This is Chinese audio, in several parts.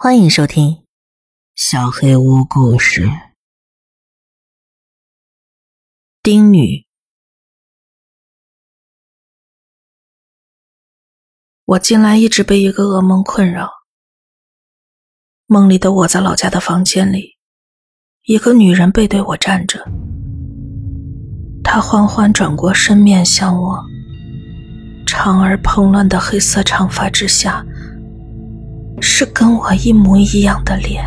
欢迎收听《小黑屋故事》。丁女，我近来一直被一个噩梦困扰。梦里的我在老家的房间里，一个女人背对我站着，她缓缓转过身面向我，长而蓬乱的黑色长发之下。是跟我一模一样的脸，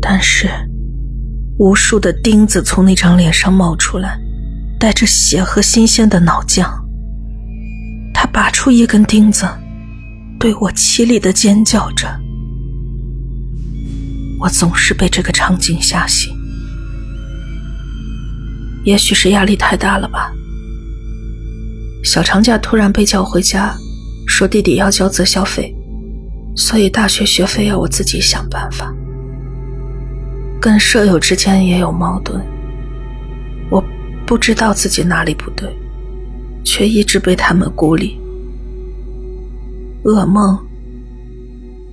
但是无数的钉子从那张脸上冒出来，带着血和新鲜的脑浆。他拔出一根钉子，对我凄厉的尖叫着。我总是被这个场景吓醒，也许是压力太大了吧。小长假突然被叫回家，说弟弟要交择校费。所以大学学费要我自己想办法，跟舍友之间也有矛盾。我不知道自己哪里不对，却一直被他们孤立。噩梦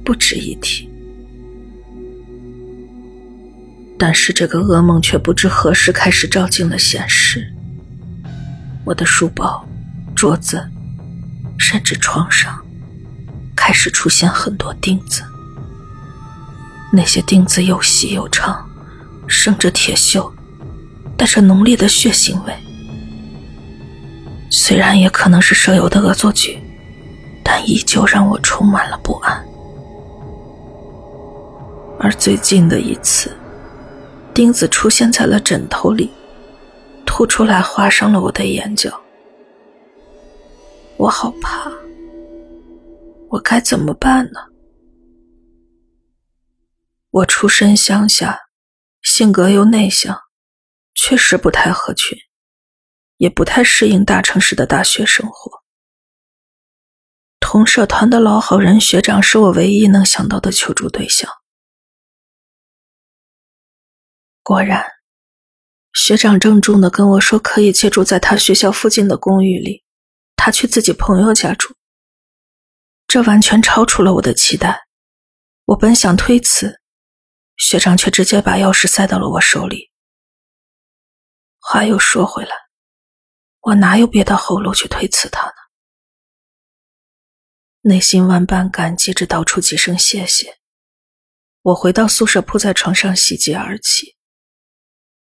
不值一提，但是这个噩梦却不知何时开始照进了现实。我的书包、桌子，甚至床上。开始出现很多钉子，那些钉子又细又长，生着铁锈，带着浓烈的血腥味。虽然也可能是舍友的恶作剧，但依旧让我充满了不安。而最近的一次，钉子出现在了枕头里，吐出来划伤了我的眼角，我好怕。我该怎么办呢？我出身乡下，性格又内向，确实不太合群，也不太适应大城市的大学生活。同社团的老好人学长是我唯一能想到的求助对象。果然，学长郑重的跟我说，可以借住在他学校附近的公寓里，他去自己朋友家住。这完全超出了我的期待，我本想推辞，学长却直接把钥匙塞到了我手里。话又说回来，我哪有别的后路去推辞他呢？内心万般感激，着道出几声谢谢。我回到宿舍，扑在床上喜极而泣。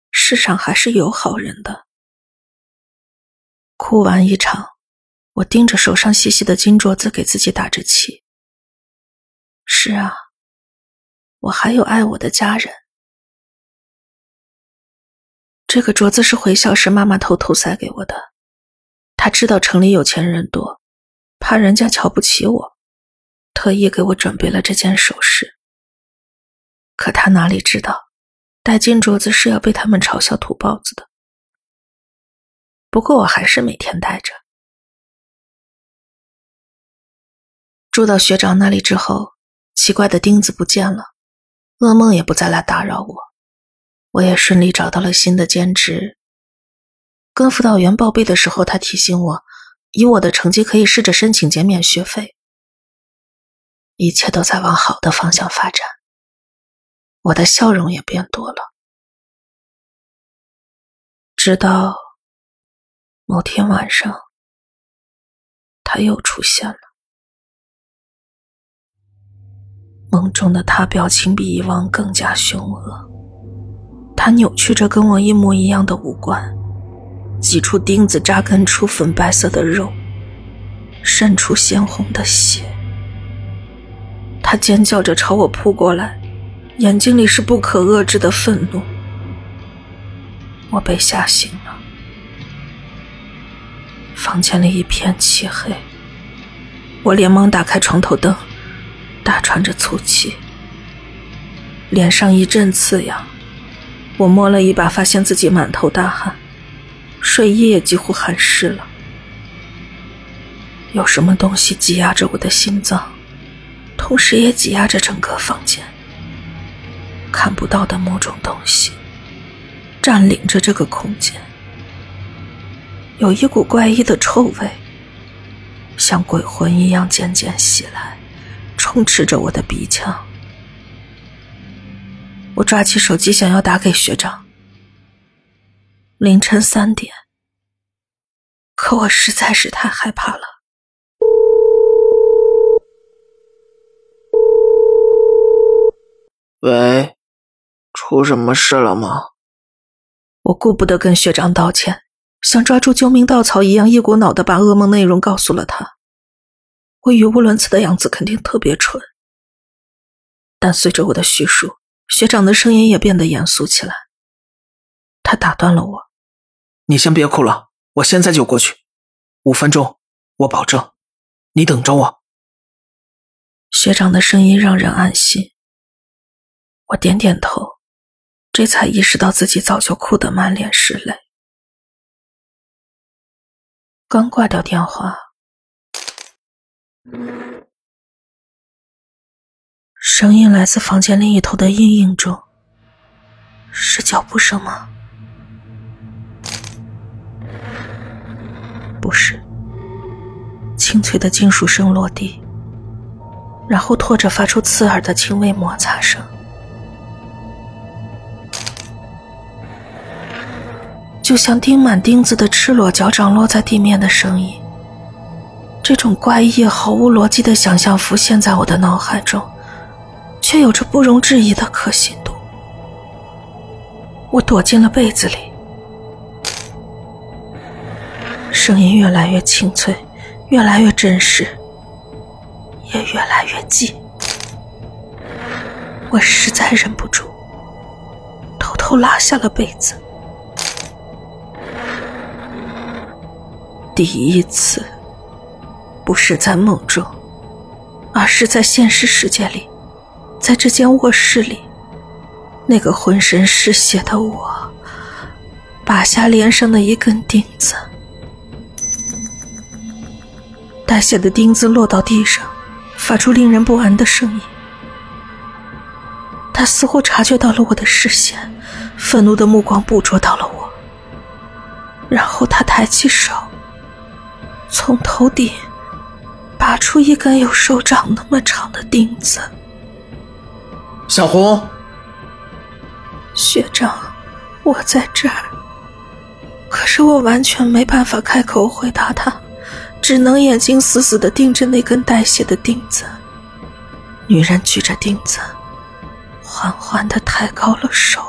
世上还是有好人的。哭完一场。我盯着手上细细的金镯子，给自己打着气。是啊，我还有爱我的家人。这个镯子是回校时妈妈偷偷塞给我的，她知道城里有钱人多，怕人家瞧不起我，特意给我准备了这件首饰。可她哪里知道，戴金镯子是要被他们嘲笑土包子的。不过我还是每天戴着。住到学长那里之后，奇怪的钉子不见了，噩梦也不再来打扰我，我也顺利找到了新的兼职。跟辅导员报备的时候，他提醒我，以我的成绩可以试着申请减免学费。一切都在往好的方向发展，我的笑容也变多了。直到某天晚上，他又出现了。梦中的他表情比以往更加凶恶，他扭曲着跟我一模一样的五官，挤出钉子扎根出粉白色的肉，渗出鲜红的血。他尖叫着朝我扑过来，眼睛里是不可遏制的愤怒。我被吓醒了，房间里一片漆黑，我连忙打开床头灯。大喘着粗气，脸上一阵刺痒。我摸了一把，发现自己满头大汗，睡衣也几乎汗湿了。有什么东西挤压着我的心脏，同时也挤压着整个房间。看不到的某种东西占领着这个空间，有一股怪异的臭味，像鬼魂一样渐渐袭来。充斥着我的鼻腔。我抓起手机想要打给学长。凌晨三点，可我实在是太害怕了。喂，出什么事了吗？我顾不得跟学长道歉，像抓住救命稻草一样，一股脑的把噩梦内容告诉了他。我语无伦次的样子肯定特别蠢，但随着我的叙述，学长的声音也变得严肃起来。他打断了我。你先别哭了，我现在就过去，五分钟，我保证。你等着我。学长的声音让人安心。我点点头，这才意识到自己早就哭得满脸是泪。刚挂掉电话，声音来自房间另一头的阴影中，是脚步声吗？不是，清脆的金属声落地，然后拖着发出刺耳的轻微摩擦声，就像钉满钉子的赤裸脚掌落在地面的声音。这种怪异、毫无逻辑的想象浮现在我的脑海中，却有着不容置疑的可信度。我躲进了被子里。声音越来越清脆，越来越真实，也越来越近。我实在忍不住，偷偷拉下了被子。第一次，不是在梦中，而是在现实世界里，在这间卧室里，那个浑身是血的我，拔下脸上的一根钉子。带血的钉子落到地上，发出令人不安的声音。他似乎察觉到了我的视线，愤怒的目光捕捉到了我。然后他抬起手，从头顶拔出一根有手掌那么长的钉子。小红，学长，我在这儿。可是我完全没办法开口回答他。只能眼睛死死的盯着那根带血的钉子。女人举着钉子，缓缓的抬高了手。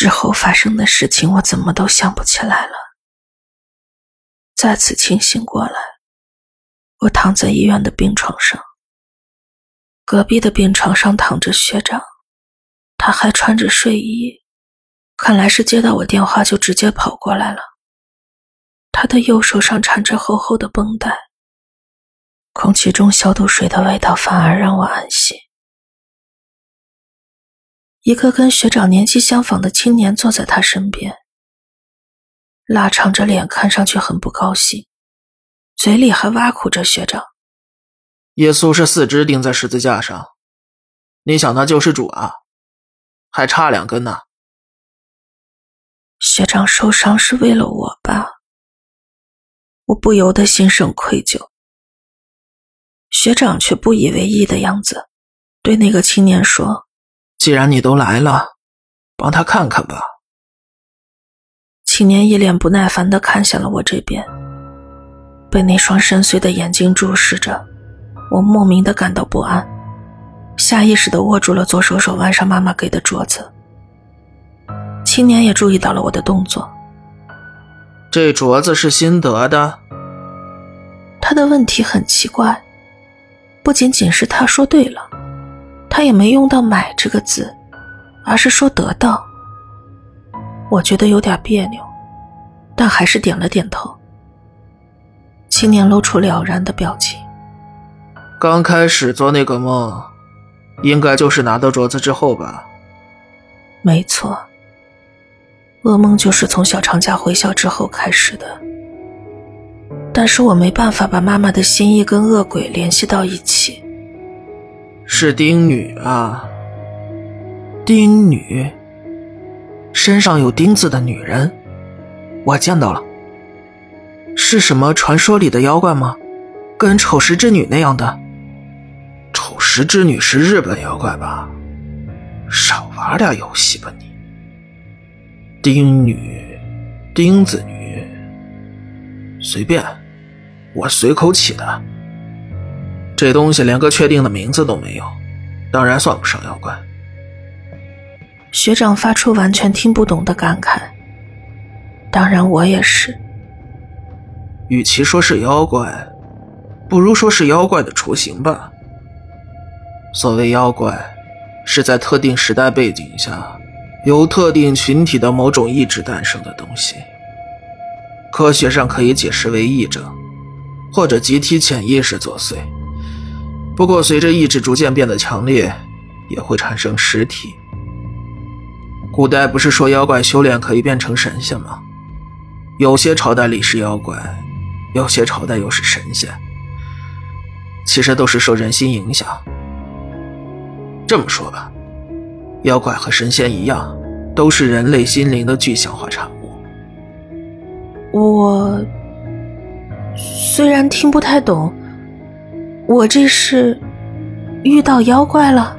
之后发生的事情，我怎么都想不起来了。再次清醒过来，我躺在医院的病床上。隔壁的病床上躺着学长，他还穿着睡衣。看来是接到我电话就直接跑过来了。他的右手上缠着厚厚的绷带，空气中消毒水的味道反而让我安心。一个跟学长年纪相仿的青年坐在他身边，拉长着脸，看上去很不高兴，嘴里还挖苦着学长：“耶稣是四肢钉在十字架上，你想当救世主啊？还差两根呢。”学长受伤是为了我吧？我不由得心生愧疚。学长却不以为意的样子，对那个青年说：“既然你都来了，帮他看看吧。”青年一脸不耐烦的看向了我这边，被那双深邃的眼睛注视着，我莫名的感到不安，下意识的握住了左手手腕上妈妈给的镯子。青年也注意到了我的动作。这镯子是新得的。他的问题很奇怪，不仅仅是他说对了，他也没用到“买”这个字，而是说得到。我觉得有点别扭，但还是点了点头。青年露出了然的表情。刚开始做那个梦，应该就是拿到镯子之后吧？没错。噩梦就是从小长假回校之后开始的，但是我没办法把妈妈的心意跟恶鬼联系到一起。是丁女啊，丁女，身上有钉子的女人，我见到了。是什么传说里的妖怪吗？跟丑石之女那样的？丑石之女是日本妖怪吧？少玩点游戏吧你。丁女，钉子女，随便，我随口起的。这东西连个确定的名字都没有，当然算不上妖怪。学长发出完全听不懂的感慨。当然，我也是。与其说是妖怪，不如说是妖怪的雏形吧。所谓妖怪，是在特定时代背景下，由特定群体的某种意志诞生的东西。科学上可以解释为异症，或者集体潜意识作祟。不过，随着意志逐渐变得强烈，也会产生实体。古代不是说妖怪修炼可以变成神仙吗？有些朝代里是妖怪，有些朝代又是神仙。其实都是受人心影响。这么说吧，妖怪和神仙一样，都是人类心灵的具象化产物。我虽然听不太懂。我这是遇到妖怪了？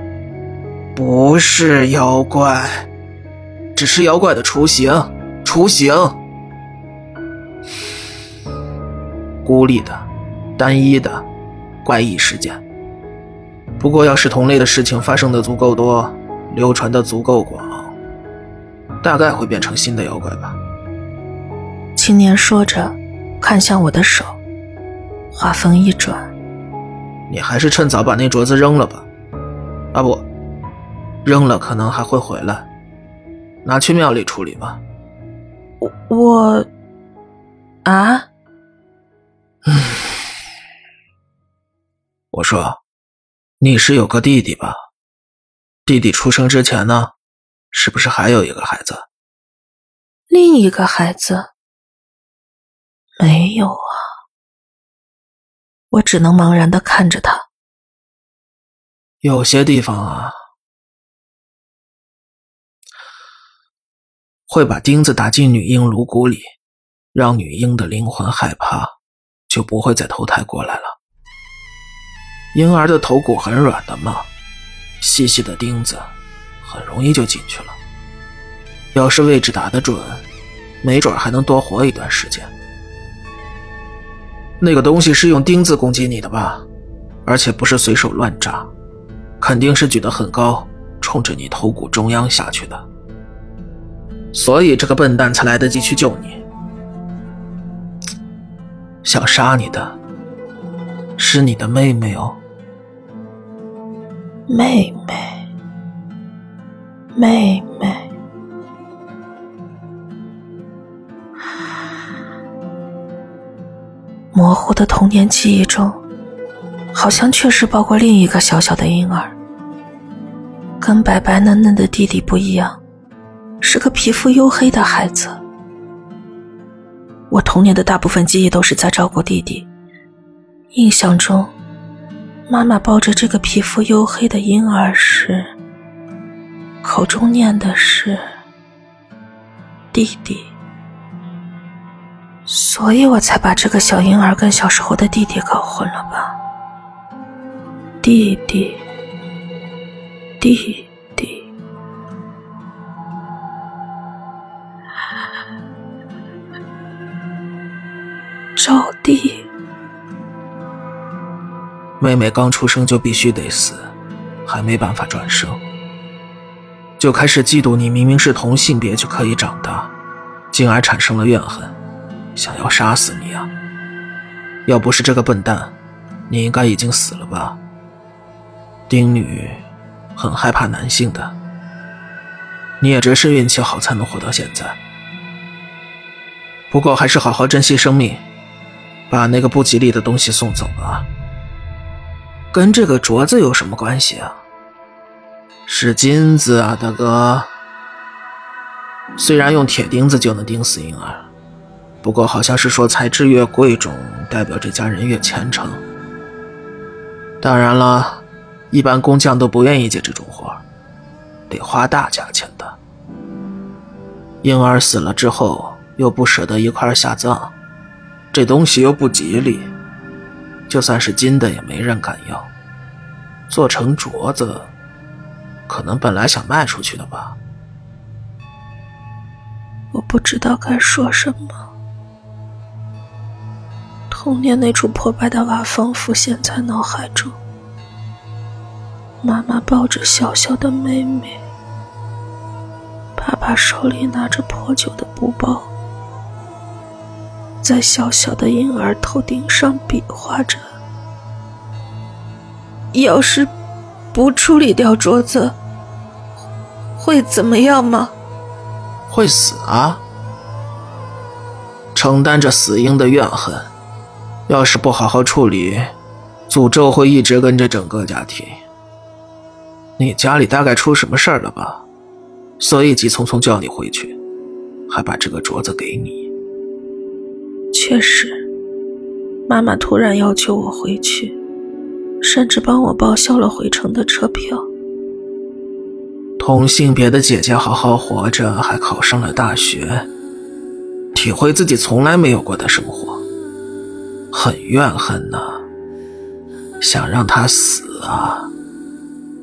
不是妖怪，只是妖怪的雏形，雏形。孤立的、单一的、怪异事件。不过，要是同类的事情发生的足够多，流传的足够广，大概会变成新的妖怪吧。青年说着，看向我的手，话锋一转。你还是趁早把那镯子扔了吧，啊不，扔了可能还会回来，拿去庙里处理吧。我我啊，嗯，我说，你是有个弟弟吧？弟弟出生之前呢，是不是还有一个孩子？另一个孩子？没有啊。我只能茫然的看着他。有些地方啊，会把钉子打进女婴颅骨里，让女婴的灵魂害怕，就不会再投胎过来了。婴儿的头骨很软的嘛，细细的钉子很容易就进去了。要是位置打得准，没准还能多活一段时间。那个东西是用钉子攻击你的吧？而且不是随手乱扎，肯定是举得很高，冲着你头骨中央下去的。所以这个笨蛋才来得及去救你。想杀你的是你的妹妹哦，妹妹，妹妹。模糊的童年记忆中，好像确实抱过另一个小小的婴儿，跟白白嫩嫩的弟弟不一样，是个皮肤黝黑的孩子。我童年的大部分记忆都是在照顾弟弟，印象中，妈妈抱着这个皮肤黝黑的婴儿时，口中念的是“弟弟”。所以我才把这个小婴儿跟小时候的弟弟搞混了吧？弟弟，弟弟，招弟。妹妹刚出生就必须得死，还没办法转生，就开始嫉妒你明明是同性别就可以长大，进而产生了怨恨。想要杀死你啊！要不是这个笨蛋，你应该已经死了吧？丁女很害怕男性的，你也只是运气好才能活到现在。不过还是好好珍惜生命，把那个不吉利的东西送走吧。跟这个镯子有什么关系啊？是金子啊，大哥。虽然用铁钉子就能钉死婴儿。不过好像是说材质越贵重，代表这家人越虔诚。当然了，一般工匠都不愿意接这种活得花大价钱的。婴儿死了之后又不舍得一块下葬，这东西又不吉利，就算是金的也没人敢要。做成镯子，可能本来想卖出去的吧。我不知道该说什么。童年那处破败的瓦房浮现在脑海中，妈妈抱着小小的妹妹，爸爸手里拿着破旧的布包，在小小的婴儿头顶上比划着。要是不处理掉镯子，会怎么样吗？会死啊！承担着死婴的怨恨。要是不好好处理，诅咒会一直跟着整个家庭。你家里大概出什么事儿了吧？所以急匆匆叫你回去，还把这个镯子给你。确实，妈妈突然要求我回去，甚至帮我报销了回程的车票。同性别的姐姐好好活着，还考上了大学，体会自己从来没有过的生活，很怨恨呐，想让他死啊，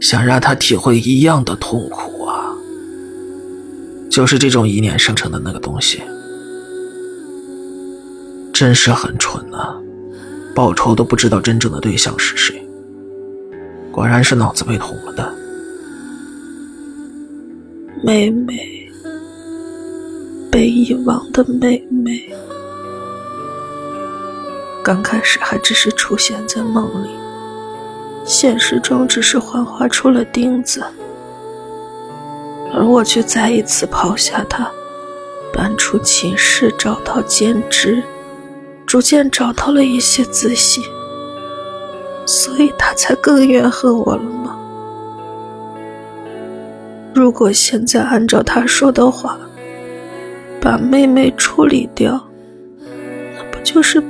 想让他体会一样的痛苦啊，就是这种一念生成的那个东西，真是很蠢啊，报仇都不知道真正的对象是谁，果然是脑子被捅了的。妹妹，被遗忘的妹妹，刚开始还只是出现在梦里，现实中只是幻化出了钉子，而我却再一次抛下他，搬出寝室，找到兼职，逐渐找到了一些自信，所以他才更怨恨我了吗？如果现在按照他说的话，把妹妹处理掉，那不就是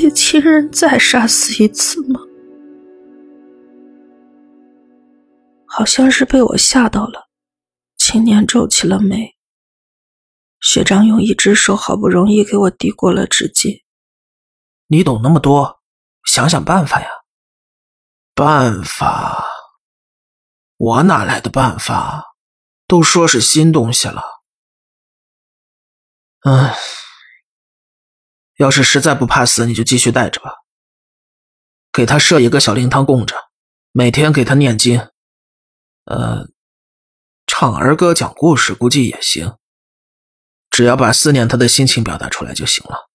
被亲人再杀死一次吗？好像是被我吓到了，青年皱起了眉。学长用一只手好不容易给我递过了纸巾。你懂那么多，想想办法呀。办法？我哪来的办法？都说是新东西了，嗯，要是实在不怕死，你就继续带着吧。给他设一个小灵堂供着，每天给他念经，呃，唱儿歌、讲故事，估计也行。只要把思念他的心情表达出来就行了。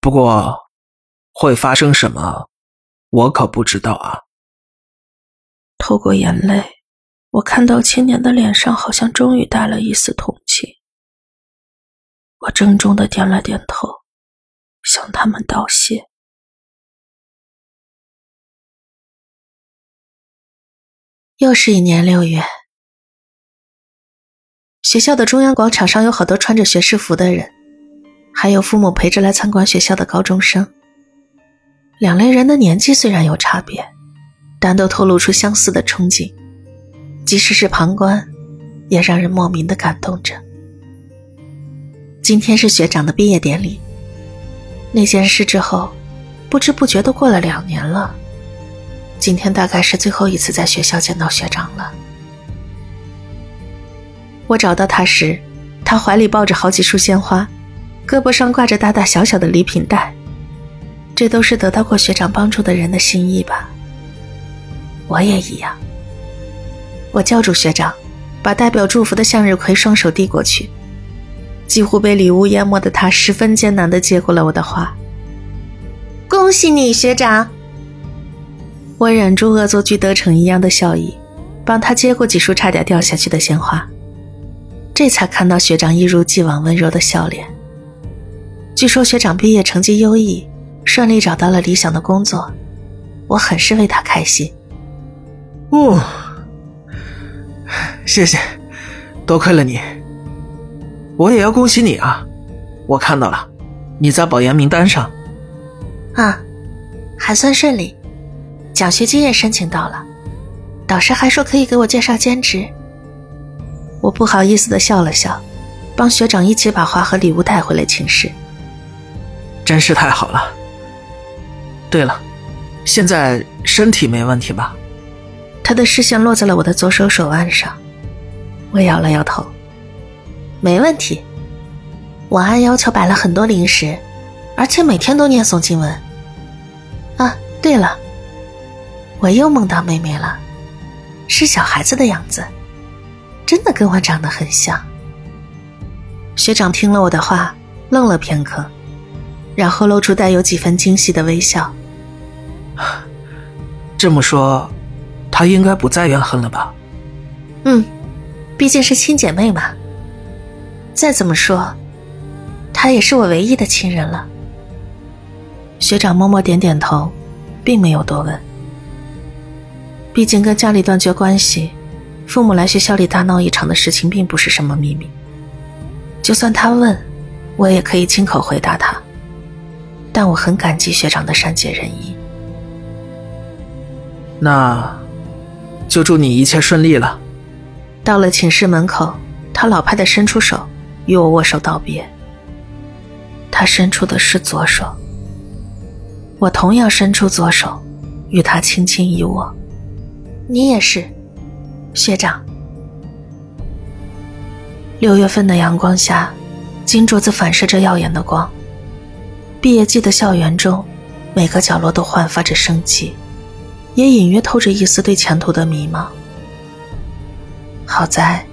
不过，会发生什么，我可不知道啊。透过眼泪。我看到青年的脸上好像终于带了一丝同情，我郑重的点了点头，向他们道谢。又是一年六月，学校的中央广场上有好多穿着学士服的人，还有父母陪着来参观学校的高中生。两类人的年纪虽然有差别，但都透露出相似的憧憬。即使是旁观，也让人莫名的感动着。今天是学长的毕业典礼，那件事之后，不知不觉都过了两年了。今天大概是最后一次在学校见到学长了。我找到他时，他怀里抱着好几束鲜花，胳膊上挂着大大小小的礼品袋，这都是得到过学长帮助的人的心意吧。我也一样。我叫住学长，把代表祝福的向日葵双手递过去。几乎被礼物淹没的他，十分艰难的接过了我的花。恭喜你，学长！我忍住恶作剧得逞一样的笑意，帮他接过几束差点掉下去的鲜花。这才看到学长一如既往温柔的笑脸。据说学长毕业成绩优异，顺利找到了理想的工作，我很是为他开心。哦。谢谢，多亏了你。我也要恭喜你啊！我看到了，你在保研名单上。啊，还算顺利，奖学金也申请到了，导师还说可以给我介绍兼职。我不好意思的笑了笑，帮学长一起把花和礼物带回了寝室。真是太好了。对了，现在身体没问题吧？他的视线落在了我的左手手腕上，我摇了摇头，没问题。我按要求摆了很多零食，而且每天都念诵经文。啊，对了，我又梦到妹妹了，是小孩子的样子，真的跟我长得很像。学长听了我的话，愣了片刻，然后露出带有几分惊喜的微笑。这么说，她应该不再怨恨了吧？嗯，毕竟是亲姐妹嘛。再怎么说。他也是我唯一的亲人了。学长默默点点头，并没有多问。毕竟跟家里断绝关系，父母来学校里大闹一场的事情并不是什么秘密。就算他问，我也可以亲口回答他。但我很感激学长的善解人意。那，就祝你一切顺利了。到了寝室门口，他老派的伸出手与我握手道别。他伸出的是左手，我同样伸出左手，与他轻轻一握。你也是，学长。六月份的阳光下，金镯子反射着耀眼的光。毕业季的校园中，每个角落都焕发着生机，也隐约透着一丝对前途的迷茫。好在，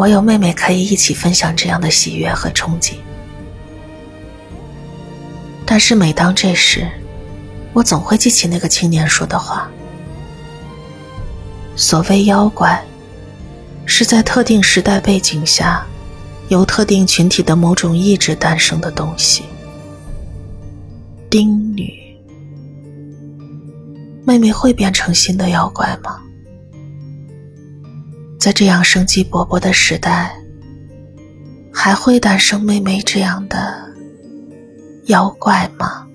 我有妹妹可以一起分享这样的喜悦和憧憬。但是每当这时，我总会记起那个青年说的话：所谓妖怪，是在特定时代背景下，由特定群体的某种意志诞生的东西。丁女，妹妹会变成新的妖怪吗？在这样生机勃勃的时代，还会诞生妹妹这样的？妖怪吗？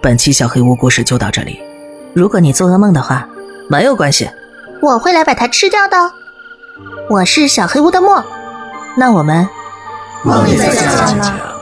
本期小黑屋故事就到这里。如果你做噩梦的话，没有关系，我会来把它吃掉的。我是小黑屋的墨，那我们梦里再见了。